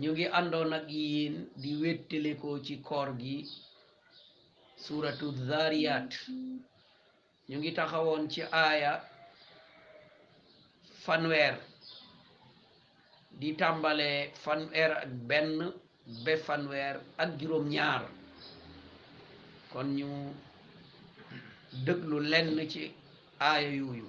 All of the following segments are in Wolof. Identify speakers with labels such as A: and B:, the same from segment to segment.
A: ñu ngi àndoon ak yéen di wéttale ko ci koor gi suuratu zaariyaat ñu ngi taxawoon ci aaya fanweer di tàmbale fanweer ak benn ba fanweer ak juróom ñaar kon ñu déglu lenn ci aaya yooyu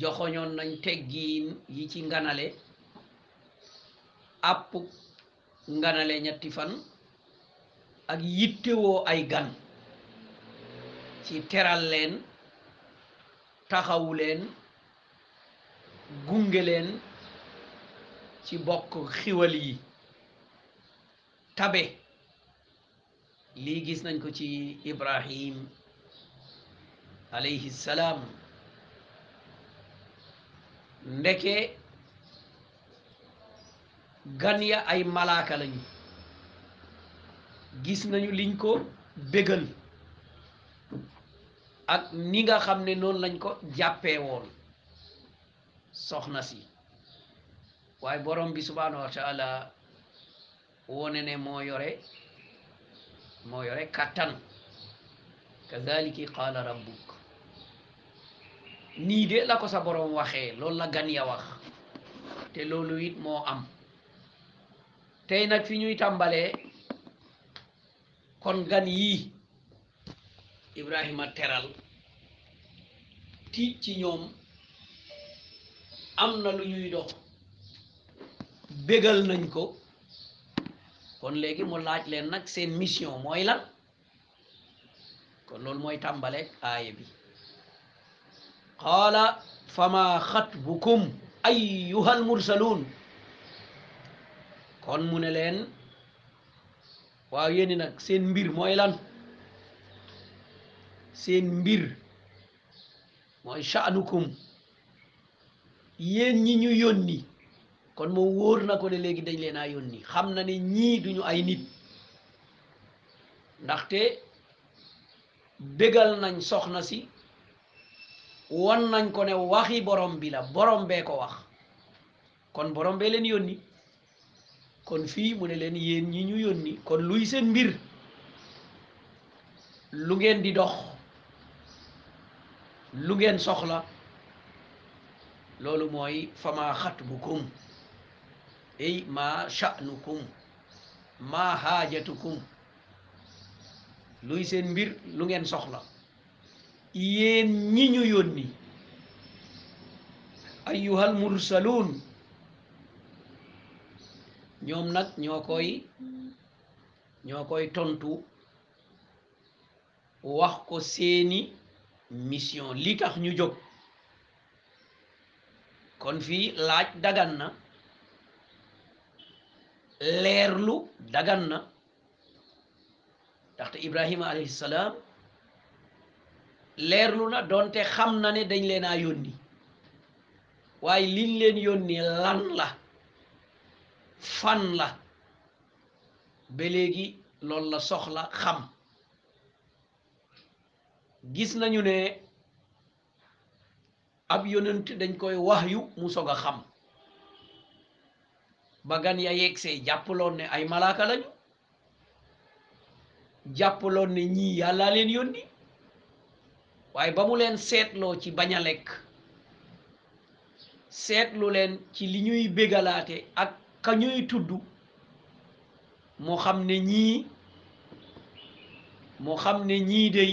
A: joxoñoon nañ teggiin yi ci nganale àpp nganale ñetti fan ak yittewoo ay gan ci teral leen taxawu leen gunge leen ci bokk xiwal yi tabe lii gis nañ ko ci ibrahim alayhi salaam ndeke gan ya ay malaaka lañu gis nañu liñ ko bégal ak ni nga xam ne noonu lañ ko jàppee woon soxna si waaye borom bi subhaanahu wa taala wone ne moo yore moo yore kàttan kazaliki qaala rabbuk nii de la ko sa borom waxee loolu la gan ya wax te loolu it moo am tey nag fi ñuy tàmbalee kon gan yii Ibrahima teral tiit ci ñoom am na lu ñuy dox bégal nañ ko kon léegi mu laaj leen nag seen mission mooy lan kon loolu mooy tàmbaleeg aaya bi qaala fama xatbukum ayyuhal mursaluun kon mu ne leen waaw yéen nag seen mbir mooy lan seen mbir mooy sha'nukum yéen ñi ñu yónni kon moom wóor na ko ne léegi dañ leen a yónni xam na ne ñii duñu ay nit ndaxte bégal nañ soxna si won nañ ko ne waxi borom bi la borom bee ko wax kon borom bee leen yónni kon fii mu ne leen yéen ñi ñu yónni kon luy seen mbir lu ngeen di dox lu ngeen soxla loolu mooy fama xatbukum ay ma sha'nukum ma haajatukum luy seen mbir lu ngeen soxla yéen ñi ñu yónni ayyuhal mursaluun ñoom nag ñoo koy ñoo koy tontu wax ko seeni mission li tax ñu jóg kon fii laaj dagan na leerlu dagan na ndaxte Ibrahima alayhi salaam leerlu na doonte xam na ne dañ leen a yónni waaye liñ leen yónni lan la fan la ba léegi loolu la soxla xam gis nañu ne ab yonent dañ koy wax yu mu soog a xam ba gan ya yegg see jàppaloon ne ay malaaka lañu jàppaloon ne ñii yàllaa leen yónni waaye ba mu leen seetloo ci bañ a lekk seetlu leen ci li ñuy bégalaate ak ka ñuy tudd moo xam ne ñii moo xam ne ñii day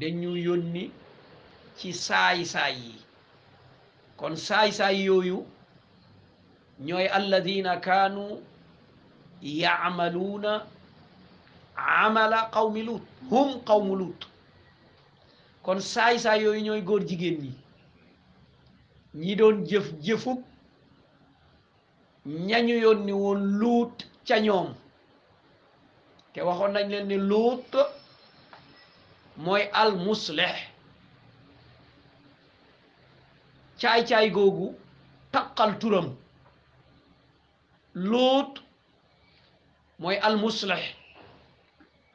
A: dañu yónni ci saay-saay yi kon saay-saay yooyu ñooy alladina kaanu yaamaluuna amala qawmi luut hum qawmu luut kon saay-saay yooyu ñooy góor jigéen ñi ñi doon jëf jëfub ñañu yónni woon luut ca ñoom te waxoon nañ leen ni luut mooy al muslih caay-caay googu taqal turam luut mooy al muslih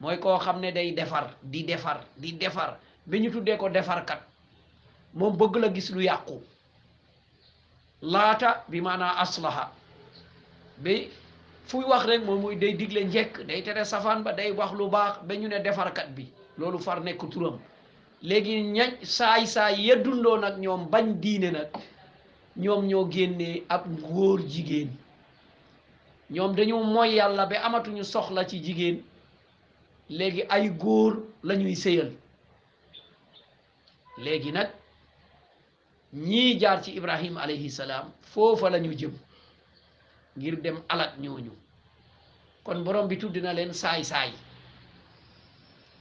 A: mooy koo xam ne day defar di defar di defar bi ñu tuddee ko defarkat moom bëgg la gis lu yàqu laata bi maanaa aslaha day fuy wax rek moom muy day digle njekk day tere safaan ba day wax lu baax ba ñu ne defarkat bi loolu far nekk turam léegi ñañ saay saay yeddundoo nag ñoom bañ diine nag ñoom ñoo génnee ab ngóor jigéen ñoom dañu mooy yàlla ba amatuñu soxla ci jigéen léegi ay góor lañuy ñuy sëyal léegi nag ñii jaar ci ibrahim alayhi salaam foofa la ñu jëm ngir dem alat ñooñu kon borom bi tudd na leen saay-saay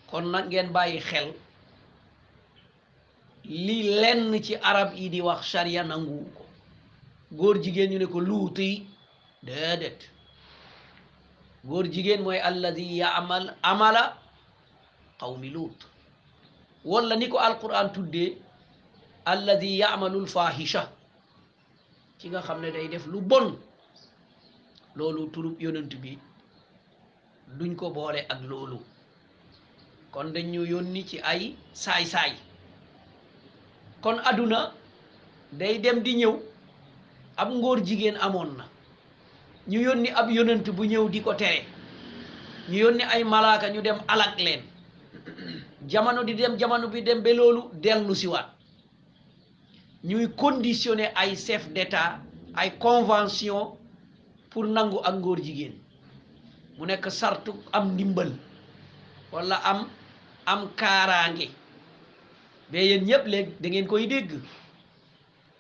A: kon nag ngeen bàyyi xel li lenn ci arab yi di wax sharia nangu ko góor jigéen ñu ne ko luuti déedéet góor jigéen mooy alladi yaamal amala qawmi luut wala ni ko alquran tuddee alladi yaamalu lfahisha ki nga xam ne day def lu bon loolu turub yonent bi duñ ko boole ak loolu kon dañ ñu yónni ci ay saay-saay kon aduna day dem di ñëw ab ngóor jigéen amoon na ñu yónni ab yonent bu ñëw di ko tere ñu yónni ay malaaka ñu dem alak leen jamono di dem jamono bi dem ba loolu dellu siwaat ñuy conditionné ay chef d'état ay convention pour nangu ak ngóor jigéen mu nekk sartu am ndimbal walla am am kaaraange ba yéen ñëpp léegi da ngeen koy dégg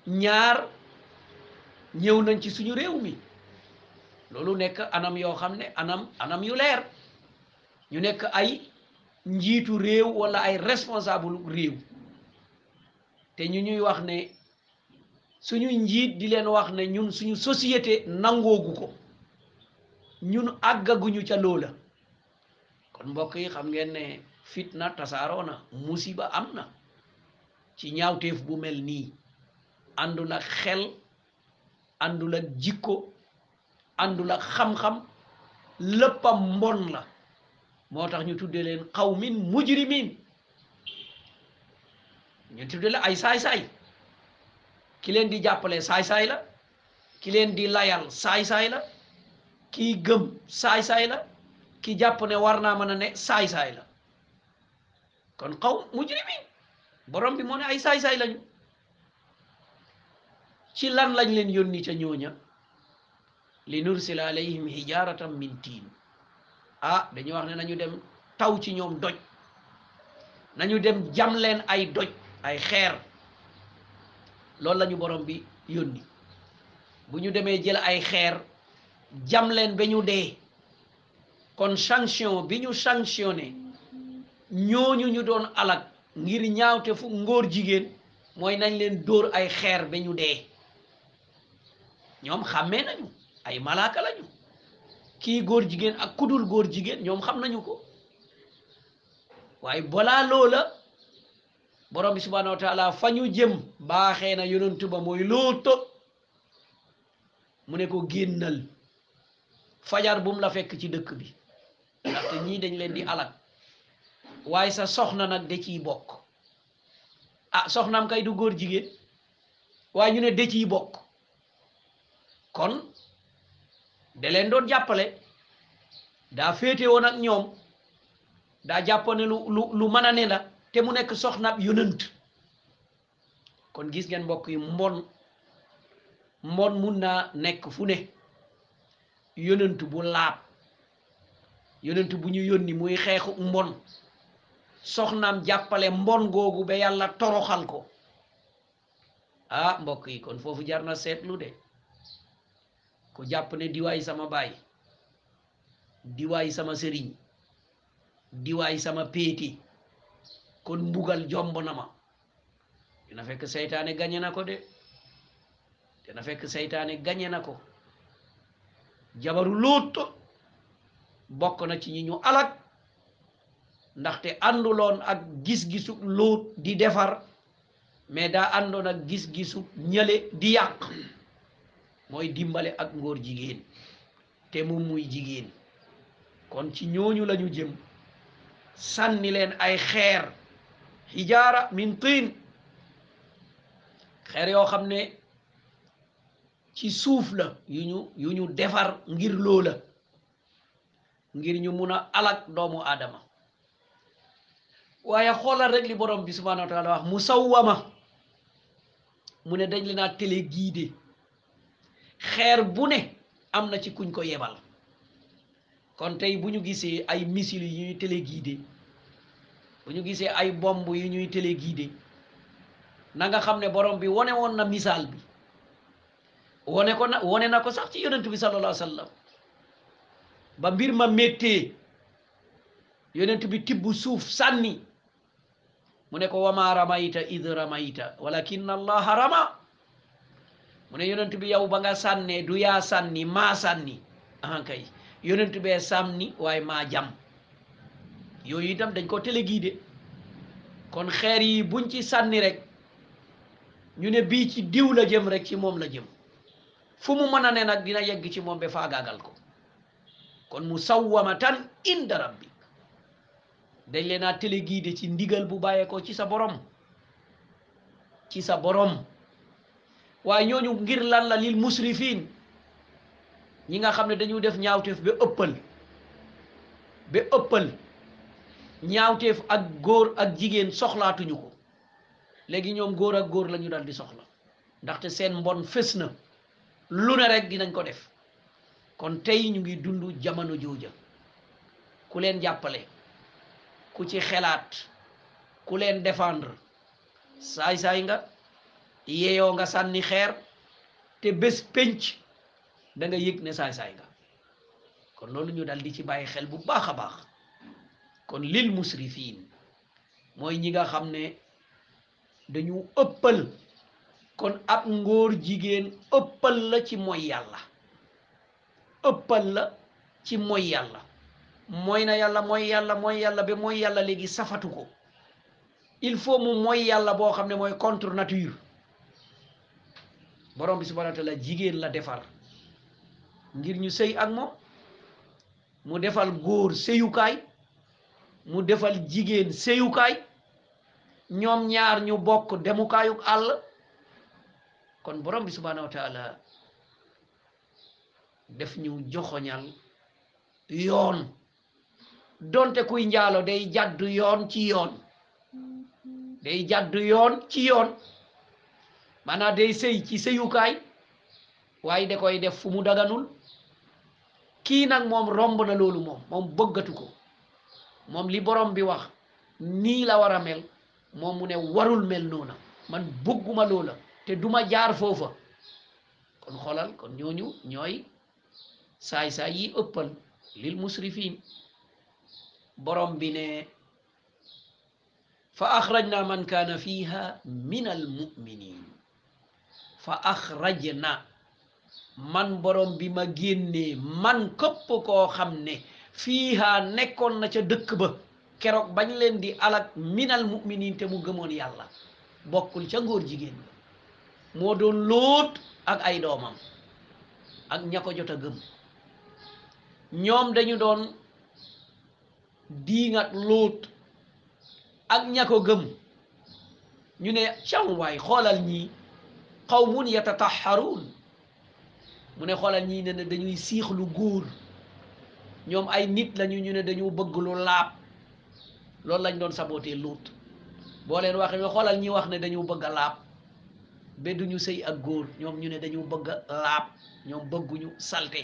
A: ñaar ñëw nañ ci suñu réew mi loolu nekk anam yoo xam ne anam anam yu leer ñu nekk ay njiitu réew wala ay responsable réew te ñu ñuy wax ne suñu njiit di leen wax ne ñun suñu société nangoogu ko ñun àggaguñu ca loola kon mbokk yi xam ngeen ne fitna tasaaroo na musiba am na ci ñaawteef bu mel nii àndul ak xel àndul ak jikko àndul ak xam-xam léppam mbon la moo tax ñu tuddee leen xawmin mujrimin ñu tuddee la ay saay-saay ki leen di jàppale saay-saay la ki leen di layal saay-saay la kii gëm saay-saay la ki jàpp ne war naa mën a ne saay-saay la kon xaw mujrimin borom bi moo ne ay saay-saay lañu ci lan lañ leen yónni ca ñooña li nursila alayhim hijaratan min tiin ah dañuy wax ne nañu dem taw ci ñoom doj nañu dem jam leen ay doj ay xeer loolu lañu borom bi yónni bu ñu demee jël ay xeer jam leen ba ñu dee kon sanction bi ñu sanctionné ñooñu ñu doon alak ngir ñaawte fu ngóor jigéen mooy nañ leen dóor ay xeer ba ñu dee ñoom xàmmee nañu ay malaaka lañu kii góor jigéen ak kudul góor jigéen ñoom xam nañu ko waaye balaa loola borom bi subhanahu wa taala fa ñu jëm baaxee na yonentu ba mooy looto mu ne ko génnal fajar bu la fekk ci dëkk bi ndaxte ñii dañ leen di alal waaye sa soxna nag da ciy bokk ah soxnaam kay du góor jigéen waaye ñu ne dëcc yi bokk kon da leen doon jàppale daa féete woon ak ñoom daa jàppoon ne lu lu lu mën a ne la te mu nekk soxnaab yonent kon gis ngeen mbokk yi mbon mbon mun naa nekk fu ne yonent bu laab yonent bu ñu yónni muy xeexu mbon soxnaam jàppale mbon googu ba yàlla toroxal ko ah mbokk yi kon foofu jar na seetlu de ku jàpp ne diwaay sama baay diwaay sama sëriñ diwaay sama péeti kon mbugal jomb na ma dina fekk seytaane gañe na ko de dina fekk seytaane gañe na ko jabaru luut bokk na ci ñi ñu alak ndaxte ànduloon ak gis-gisu luut di defar mais daa àndoon ak gis-gisu ñële di yàq mooy dimbale ak ngóor jigéen te moom muy jigéen kon ci ñooñu lañu jëm sànni leen ay xeer hijaara min tiin xeer yoo xam ne ci suuf la yu ñu yu ñu defar ngir loola ngir ñu mun a alak doomu aadama waaye xoolal rek li borom bi subhanahu wa taala wax musawwama mu ne dañ leen a télé guidé xeer bu ne am na ci kuñ ko yebal kon tey bu ñu gisee ay missile yu ñuy téléguidé bu ñu gisee ay bomb yu ñuy téléguidé na nga xam ne borom bi wone woon na misaal bi wone ko na wone na ko sax ci yonent bi sallallahu alayhi wa sallam ba mbir ma méttee yonent bi tibb suuf sànni mu ne ko wama ramayta id ramayta walakin allaha rama mu ne yonent bi yow ba nga sànnee du yaa sànni maa sànni ahan kay yonent bee sànni waaye maa jam yooyu itam dañ ko téléguidé kon xeer yi buñ ci sànni rek ñu ne bii ci diw la jëm rek ci moom la jëm fu mu mën a ne nag dina yegg ci moom ba faagaagal ko kon mu musawwamatan inda rabbi dañ leen a téléguidé ci ndigal bu bàyyeekoo ci sa borom ci sa borom waaye ñooñu ngir lan la lil musrifin ñi nga xam ne dañu def ñaawteef ba ëppal ba ëppal ñaawteef ak góor ak jigéen soxlaatuñu ko léegi ñoom góor ak góor lañu ñu dal di soxla ndaxte seen mbon fës na lu ne rek dinañ ko def kon tey ñu ngi dund jamono jooja ku leen jàppale ku ci xelaat ku leen défendre saay-saay nga yeeyoo nga sànni xeer te bés pénc da nga yëg ne saay-saay nga kon loolu ñu dal di ci bàyyi xel bu baax a baax kon lil musrifin mooy ñi nga xam ne dañu ëppal kon ab ngóor jigéen ëppal la ci mooy yàlla ëppal la ci mooy yàlla mooy na yàlla mooy yàlla mooy yàlla ba mooy yàlla léegi safatu ko il faut mu mooy yàlla boo xam ne mooy contre nature borom bi subhanahu wa taala jigéen la defar ngir ñu sëy ak moom mu defal góor sëyukaay mu defal jigéen sëyukaay ñoom ñaar ñu bokk demukaayuk àll kon borom bi subhanahu wa taala def ñu joxoñal yoon donte kuy njaalo day jàddu yoon ci yoon day jàddu yoon ci yoon maanaam day sëy ci sëyukaay waaye da koy def fu mu daganul kii nag moom romb na loolu moom moom bëggatu ko moom li borom bi wax nii la war a mel moom mu ne warul mel noona man bëgguma loola te duma jaar foofa kon xoolal kon ñooñu ñooy saay-saay yi ëppal lil musrifin borom bi ne fa axrajna man kaana fiha min al muminin fa axrajna man borom bi ma génnee man këpp koo xam ne fiiha nekkoon na ca dëkk ba keroog bañ leen di alak minal muminin te mu gëmoon yàlla bokkul ca ngóor jigéen ba moo doon lóot ak ay doomam ak ña ko jot a gëm ñoom dañu doon diingat luut ak ña ko gëm ñu ne cam waay xoolal ñii qawmun yatataharuun mu ne xoolal ñii ne ne dañuy siix lu góor ñoom ay nit lañu ñu ne dañu bëgg lu laab loolu lañ doon sabootee luut boo leen waxee nga xoolal ñi wax ne dañu bëgg a laab ba duñu sëy ak góor ñoom ñu ne dañu bëgg a laab ñoom bëgguñu salte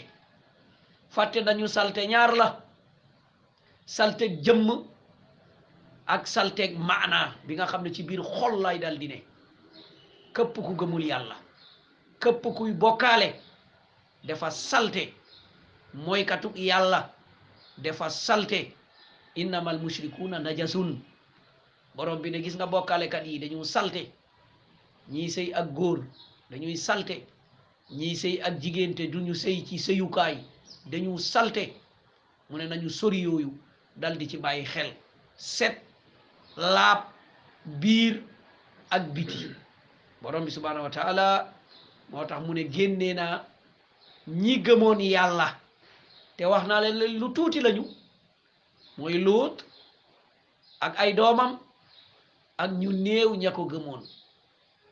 A: fàtte nañu salte ñaar la salteeg jëmm ak salteeg maana bi nga xam ne ci biir xol lay dal di ne këpp ku gëmul yàlla këpp kuy bokkaale dafa salte mooy katuk yàlla dafa salte innamal mushrikuuna najasun borom bi ne gis nga bokkaalekat yi dañu salte ñii sëy ak góor dañuy salte ñii sëy ak jigéen te duñu sëy ci sëyukaay dañu salte mu ne nañu sori yooyu dal di ci bàyyi xel set laab biir ak biti borom bi subhaanahu wa taala moo tax mu ne génnee naa ñi gëmoon yàlla te wax naa leen lu tuuti lañu mooy luut ak ay doomam ak ñu néew ña ko gëmoon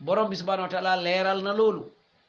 A: borom bi subhaanahu wa taala leeral na loolu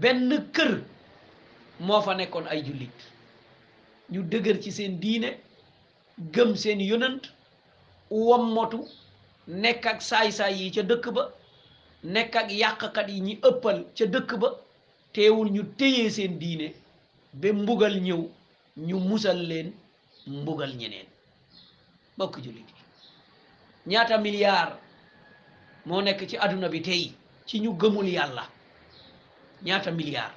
A: benn kër moo fa nekkoon ay jullit ñu dëgër ci seen diine gëm seen yonant wommotu nekk ak saay-saay yi ca dëkk ba nekk ak yàqkat yi ñi ëppal ca dëkk ba teewul ñu téye seen diine ba mbugal ñëw ñu musal leen mbugal ñeneen bokk jullit yi ñaata milliard moo nekk ci àdduna bi tey ci ñu gëmul yàlla ñaata milliard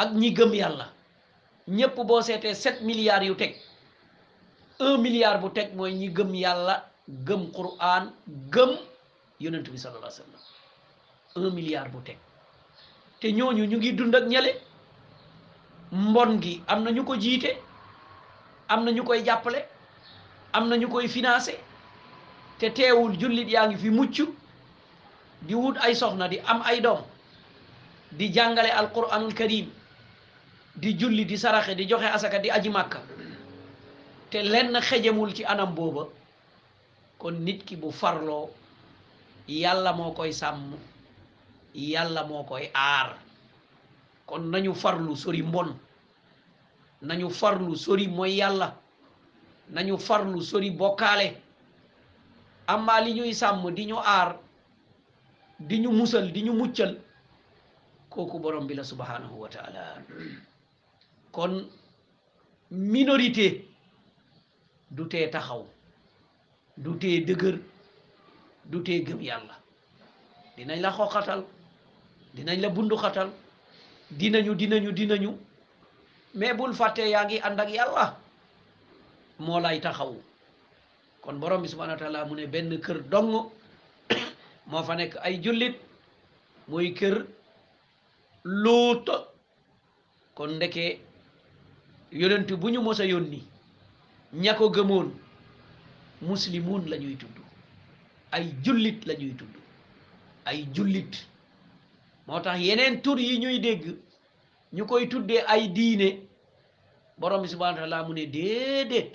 A: ak ñi gëm yàlla ñépp boo seetee sept milliards yu teg un milliard bu teg mooy ñi gëm yàlla gëm Qur'an gëm yonent bi sallallahu alayhi wa sallam un milliard bu teg te ñooñu ñu ngi dund ak ñale mbon gi am na ñu ko jiite am na ñu koy jàppale am na ñu koy financé te teewul jullit yaa ngi fi mucc di wut ay soxna di am ay doom di jàngale alquranul karim di julli di saraxe di joxe asaka di aji màkka te lenn xejemul ci anam booba kon nit ki bu farloo yàlla moo koy sàmm yàlla moo koy aar kon nañu farlu sori mbon nañu farlu sori mooy yàlla nañu farlu sori bokkaale amma li ñuy sàmm di ñu aar di ñu musal di ñu muccal kooku borom bi la subhanahu wa taala kon minorité du tee taxaw du tee dëgër du tee gëm yàlla dinañ la xoqatal dinañ la bunduxatal dinañu dinañu dinañu mais bul fàtte yaa ngi ànd ak yàlla moo lay taxaw kon borom bi subhanahu wa taala mu ne benn kër dong moo fa nekk ay jullit muy kër luut kon ndeke yonent bu ñu mos a yónni ña ko gëmoon muslimun la ñuy tudd ay jullit la ñuy tudd ay jullit moo tax yeneen tur yi ñuy dégg ñu koy tuddee ay diine borom bi subhanahu wa taala mu ne déedéet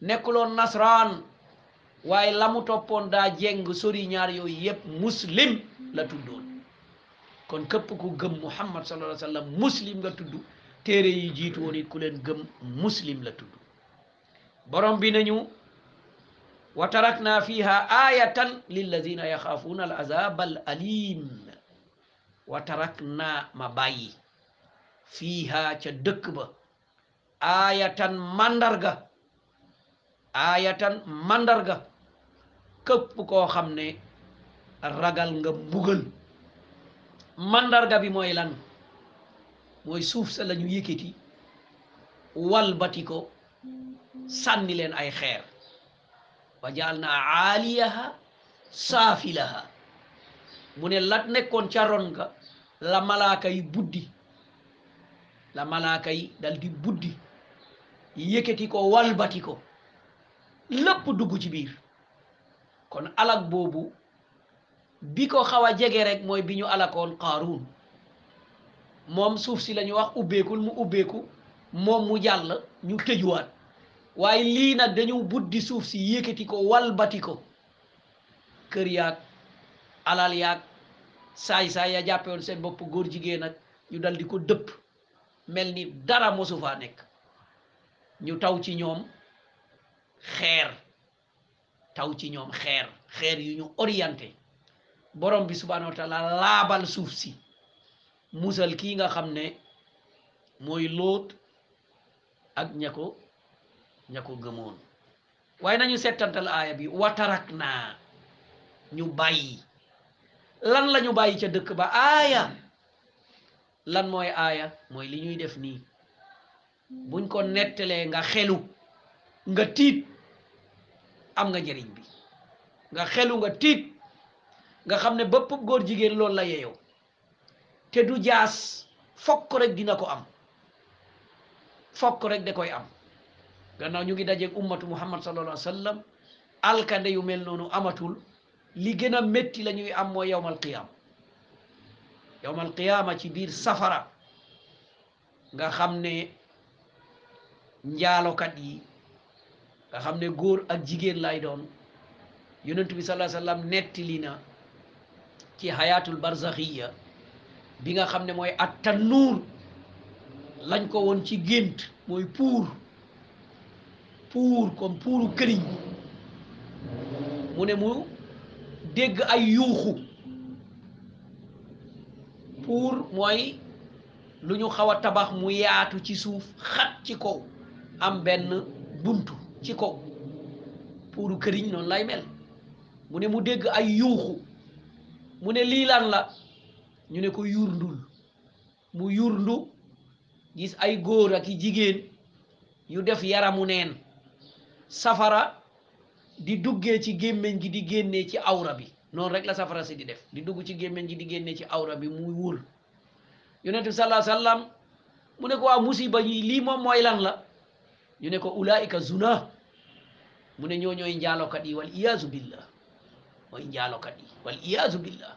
A: nekkuloon nasraan waaye la mu toppoon daa jeng sori ñaar yooyu yépp muslim la tuddoon kon képp ku gëm muhammad sallallahu alayhi wa sallam muslim nga tudd téere yi jiitu woon it ku leen gëm muslim la tudd borom bi nañu wa tarakna fiha ayatan lilladina yaxaafuuna al azab al alim wa tarakna ma bàyyi fiiha ca dëkk ba aayatan mandarga aayatan mandarga këpp koo xam ne ragal nga mbugal mandarga bi mooy lan mooy suuf sa lañu yëkkati walbati ko sànni leen ay xeer wa jaal naa aaliyaha saafilaha mu ne lat nekkoon ca ron ga la malaaka yi buddi la malaaka yi dal di buddi yëkkati ko walbati ko lépp dugg ci biir kon alag boobu bi ko xaw a jege rek mooy bi ñu alakoon qaaruun moom suuf si la ñu wax ubbeekul mu ubbeeku moom mu jàll ñu tëjuwaat waaye lii nag dañu buddi suuf si yékkati ko walbati ko kër yaag alal yaag saay saay ya jàppe woon seen bopp góor jigéen ak ñu dal di ko dëpp mel ni dara mosu faa nekk ñu taw ci ñoom xeer taw ci ñoom xeer xeer yu ñu orienté borom bi subhanahu wa taala laabal suuf si musal kii nga xam ne mooy lóot ak ña ko ña ko gëmoon waaye nañu settantal aaya bi watarak naa ñu bàyyi lan la ñu bàyyi ca dëkk ba aaya lan mooy aaya mooy li ñuy def nii buñ ko nettalee nga xelu nga tiit am nga njëriñ bi nga xelu nga tiit nga xam ne bépp góor jigéen loolu la yeyoo te du jaas fokk rek dina ko am fokk rek da koy am gannaaw ñu ngi dajeeg ummatu muhammad sallallahu alayhi wa sallam alkande yu mel noonu amatul li gën a métti la ñuy am mooy yowmal qiyaama yowmal qiyaama ci biir safara nga xam ne njaalokat yi nga xam ne góor ak jigéen lay doon yonent bi sallallahu alayhi wasallam nettali na ci hayatul barzaxiya bi nga xam ne mooy at tannuur lañ ko woon ci gént mooy puur puur comme puuru këriñ mu ne mu dégg ay yuuxu puur mooy lu ñu xaw a tabax mu yaatu ci suuf xat ci kaw am benn buntu ci kaw puuru këriñ noonu lay mel mu ne mu dégg ay yuuxu mu ne lii lan la ñu ne ko yurndul mu yurndu gis ay góor ak i jigéen yu def yaramu neen safara di duggee ci gémmiñ gi di génnee ci awra bi noonu rek la safara si di def di dugg ci gémmiñ gi di génnee ci awra bi muy wër yonent bi sallallahu alayhi wa sallam mu ne ko waa musiba yi lii moom mooy lan la ñu ne ko ulaika zuna mu ne ñoo ñooy njaalokat yi wal iyaazu billah mooy njaalokat yi wal iyaazu billah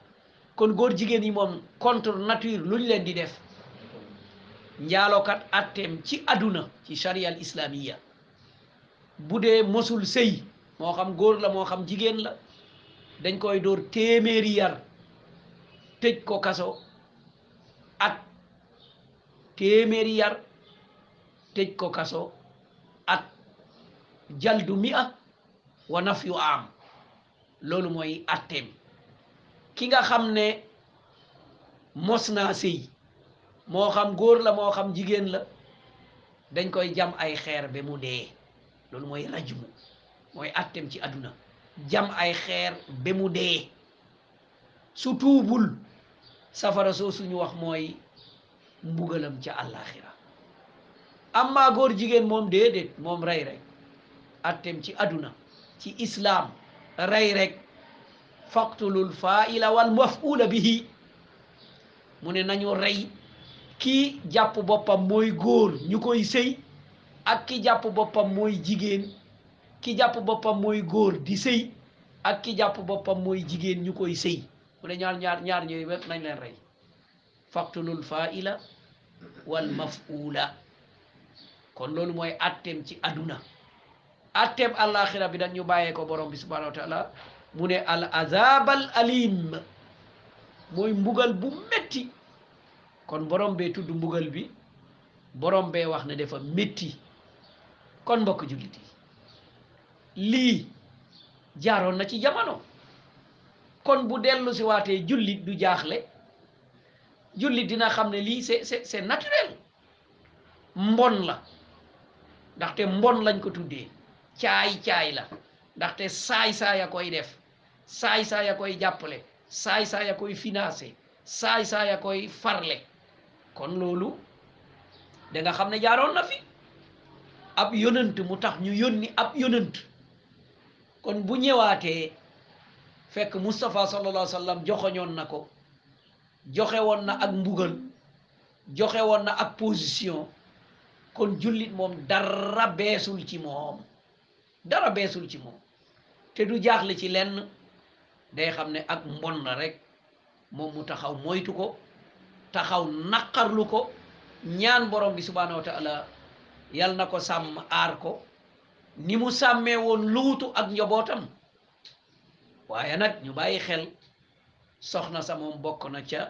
A: kon góor jigéen yi moom contre nature luñ leen di def njaalokat atteem ci aduna ci charia al islamiya bu dee mosul sëy moo xam góor la moo xam jigéen la dañ koy dóor téeméeri yar tëj ko kaso at téeméeri yar tëj ko kaso at jaldu mi a wa naf yu am loolu mooy atteem ki nga xam ne mos naa sëy moo xam góor la moo xam jigéen la dañ koy jam ay xeer ba mu dee loolu mooy rajmu mooy atteem ci àdduna jam ay xeer ba mu dee su tuubul safara soo suñu wax mooy mbugalam ca àllaaxira amma góor jigéen moom déedéet moom rey rek attem ci aduna ci islaam rey rek faqtulul faila wal mafula bihi mu ne nañu rey kii jàpp boppam mooy góor ñu koy sëy ak ki jàpp boppam mooy jigéen ki jàpp boppam mooy góor di sëy ak ki jàpp boppam mooy jigéen ñu koy sëy mu ne ñaar ñaar ñaar ñooyu wépp nañ leen rey faqtulul faila wal mafula kon loolu mooy atteem ci aduna atteem àllaaxira bi dañ ñu bàyyee ko borom bi subhanahu wa taala mu ne al azabal alim mooy mbugal bu metti kon borom bee tudd mbugal bi borom bee wax ne dafa metti kon mbokk jullit yi lii jaaroon na ci jamono kon bu dellu si waatee jullit du jaaxle jullit dina xam ne lii c'est c'est c'est naturel mbon la ndaxte mbon lañ ko tuddee caay caay la ndaxte saay saay a koy def saay saay a koy jàppale saay saay a koy financé saay saay a koy farle kon loolu da nga xam ne jaaroon na fi ab yonant mu tax ñu yónni ab yonant kon bu ñëwaatee fekk Moustapha sallallahu alayhi wa sallam joxoñoon na ko joxe woon na ak mbugal joxe woon na ak position kon jullit moom dara beesul ci moom dara beesul ci moom te du jaaxle ci lenn day xam ne ak mbon na rek moom mu taxaw moytu ko taxaw naqarlu ko ñaan borom bi subhaanahu wa taala yal na ko sàmm aar ko ni mu sàmmee woon luutu ak njabootam waaye nag ñu bàyyi xel soxna sa moom bokk na ca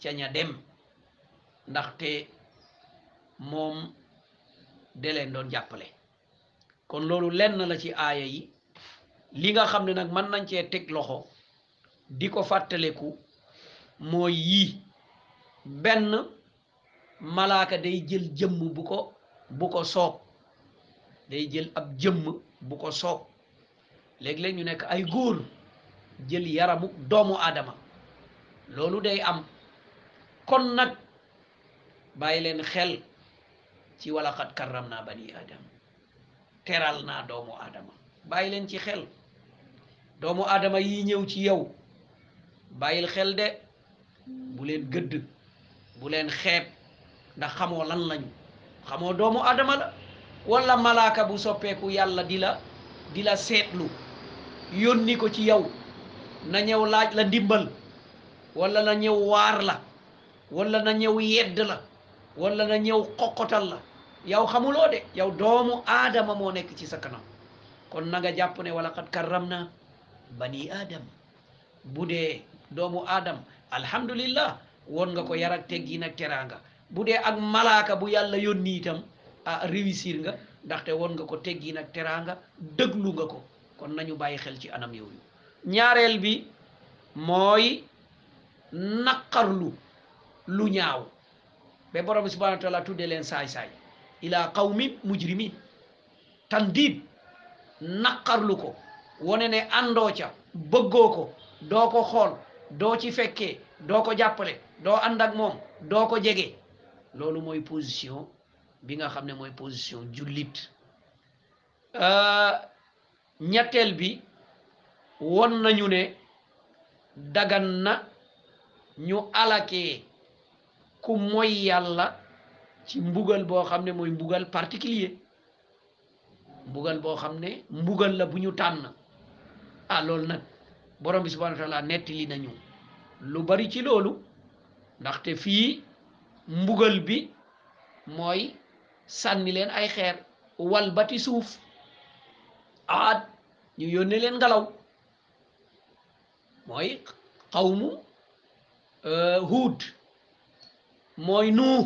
A: ca ña dem ndaxte moom de leen doon jàppale kon loolu lenn la ci aaya yi li nga xam ne nag mën nañ cee teg loxo di ko fàttaleku mooy yii benn malaaka day jël jëmm bu ko bu ko soob day jël ab jëmm bu ko soob léeg-léeg ñu nekk ay góor jël yaramu doomu aadama loolu day am kon nag bàyyi leen xel ci wala xat karram naa bani aadam teral naa doomu aadama bàyyi leen ci xel doomu aadama yi ñëw ci yow bàyyil xel de bu leen gëdd bu leen xeeb ndax xamoo lan lañu xamoo doomu adama la wala malaaka bu soppeeku yàlla di la di la seetlu yónni ko ci yow na ñëw laaj la ndimbal wala na ñëw waar la wala na ñëw yedd la wala na ñëw xoqotal la yow xamuloo de yow doomu aadama moo nekk ci sa kanam kon na nga jàpp ne wala xat karram na bani aadam bu dee doomu aadam alhamdulillah woon nga ko yar ak teggiin ak teraanga bu dee ak malaaka bu yàlla yónni itam ah réussir nga ndaxte woon nga ko teggiin ak teraanga dëglu nga ko kon nañu bàyyi xel ci anam yooyu ñaareel bi mooy naqarlu lu ñaaw ba borom bi subhanahu wa taala tudde leen saay-saay ila qawmin mujrimin tandiid naqarlu ko wone ne àndoo ca bëggoo ko doo ko xool doo ci fekkee doo ko jàppale doo ànd ak moom doo ko jege loolu mooy position bi nga xam ne mooy position jullit euh, ñetteel bi won nañu ne dagan na ñu alakee ku moy yàlla ci mbugal boo xam ne mooy mbugal particulier mbugal boo xam ne mbugal la bu ñu tànn ah loolu nag borom bi subhanahu wa taala nettali nañu lu bari ci loolu ndaxte fii mbugal bi mooy sànni leen ay xeer wal bati suuf aad ñu yónnee leen ngelaw mooy xawmu euh, huud mooy nuu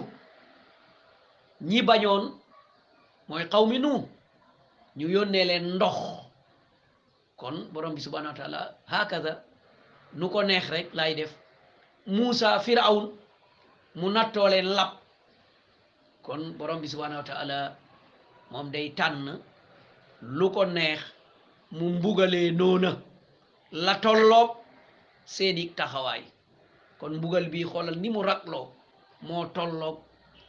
A: ñi bañoon mooy xawmi nuu ñu yónnee leen ndox kon borom bi subhanahu wa taala hakaza nu ko neex rek lay def Muusa Firawun mu nattoo leen lab kon borom bi subhanahu wa taala moom day tànn lu ko neex mu mbugalee noona la tolloog seeni taxawaay kon mbugal bi xoolal ni mu ragloo moo tolloog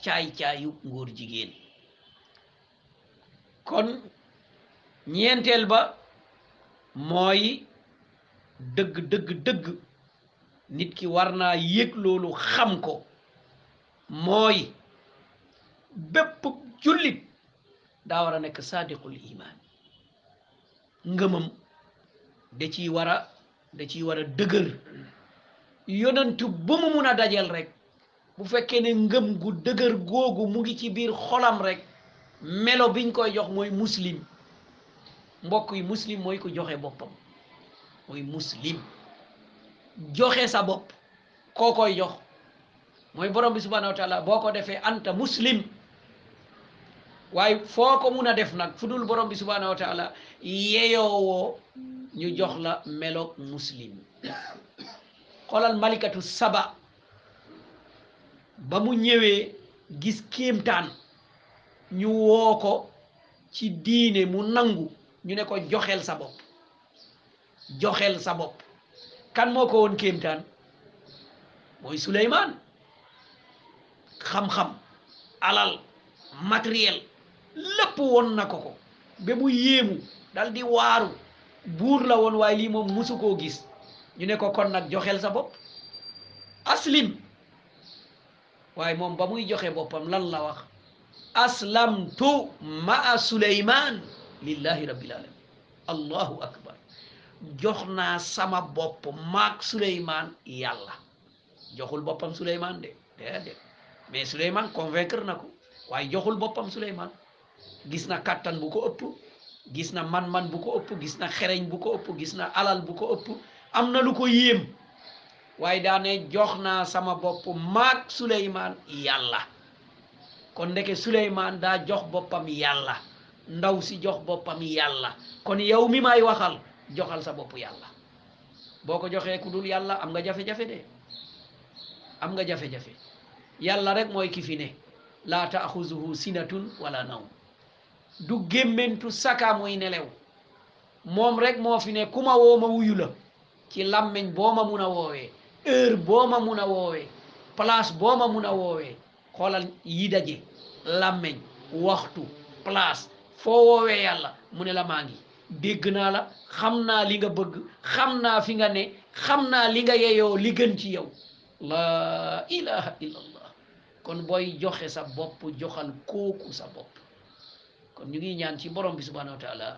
A: caay-caayu ngóor jigéen kon ñeenteel ba mooy dëgg dëgg dëgg nit ki war naa yëg loolu xam ko mooy bépp jullit daa war a nekk saadiqul imaan ngëmam da ciy war a da ciy war a dëgër yonentu bu mu mun a dajeel rek bu fekkee ne ngëm gu dëgër googu mu ngi ci biir xolam rek melo biñ koy jox mooy muslim mbokk yi muslim mooy ko joxe boppam mooy muslim joxe sa bopp koo koy jox mooy borom bi subhanahu wa taala boo ko defee anta muslim waaye foo ko mun a def nag fu dul borom bi subhanahu wa taala yeyoowoo ñu jox la meloog muslim xoolal malikatu saba ba mu ñëwee gis kéemtaan ñu woo ko ci diine mu nangu ñu ne ko joxel sa bopp joxel sa bopp kan moo ko woon kéemtaan mooy Suleymaan xam-xam alal matériel lépp woon na ko ko ba mu yéemu dal di waaru buur la woon waaye lii moom musu koo gis ñu ne ko kon nag joxeel sa bopp aslim waaye moom ba muy joxe boppam lan la wax aslamtu maa suleyman lillahi rabbil alamin allahu akbar jox naa sama bopp maak suleyman yàlla joxul boppam Souleymane de déedéet mais Souleymane convaincre na ko waaye joxul boppam Souleymane gis na kàttan bu ko ëpp gis na man-man bu ko ëpp gis na xereñ bu ko ëpp gis na alal bu ko ëpp am na lu ko yéem waaye daane jox naa sama bopp maag Souleymane yàlla kon ndeke Souleymane daa jox boppam yàlla ndaw si jox boppam yàlla kon yow mi may waxal joxal sa bopp yàlla boo ko joxee ku dul yàlla am nga jafe-jafe de am nga jafe-jafe yàlla rek mooy ki fi ne laa taaxuzuhu sinatun wala naw du gémmentu saka muy nelew moom rek moo fi ne ku ma woo ma wuyu la ci làmmiñ boo ma mun a woowee heure boo ma mun a woowee place boo ma mun a woowee xoolal yi daje làmmeñ waxtu place foo woowee yàlla mu ne la maa ngi dégg naa la xam naa li nga bëgg xam naa fi nga ne xam naa li nga yeyoo li gën ci yow laa ilaha illallah kon booy joxe sa bopp joxal kooku sa bopp kon ñu ngi ñaan ci borom bi subhanahu wa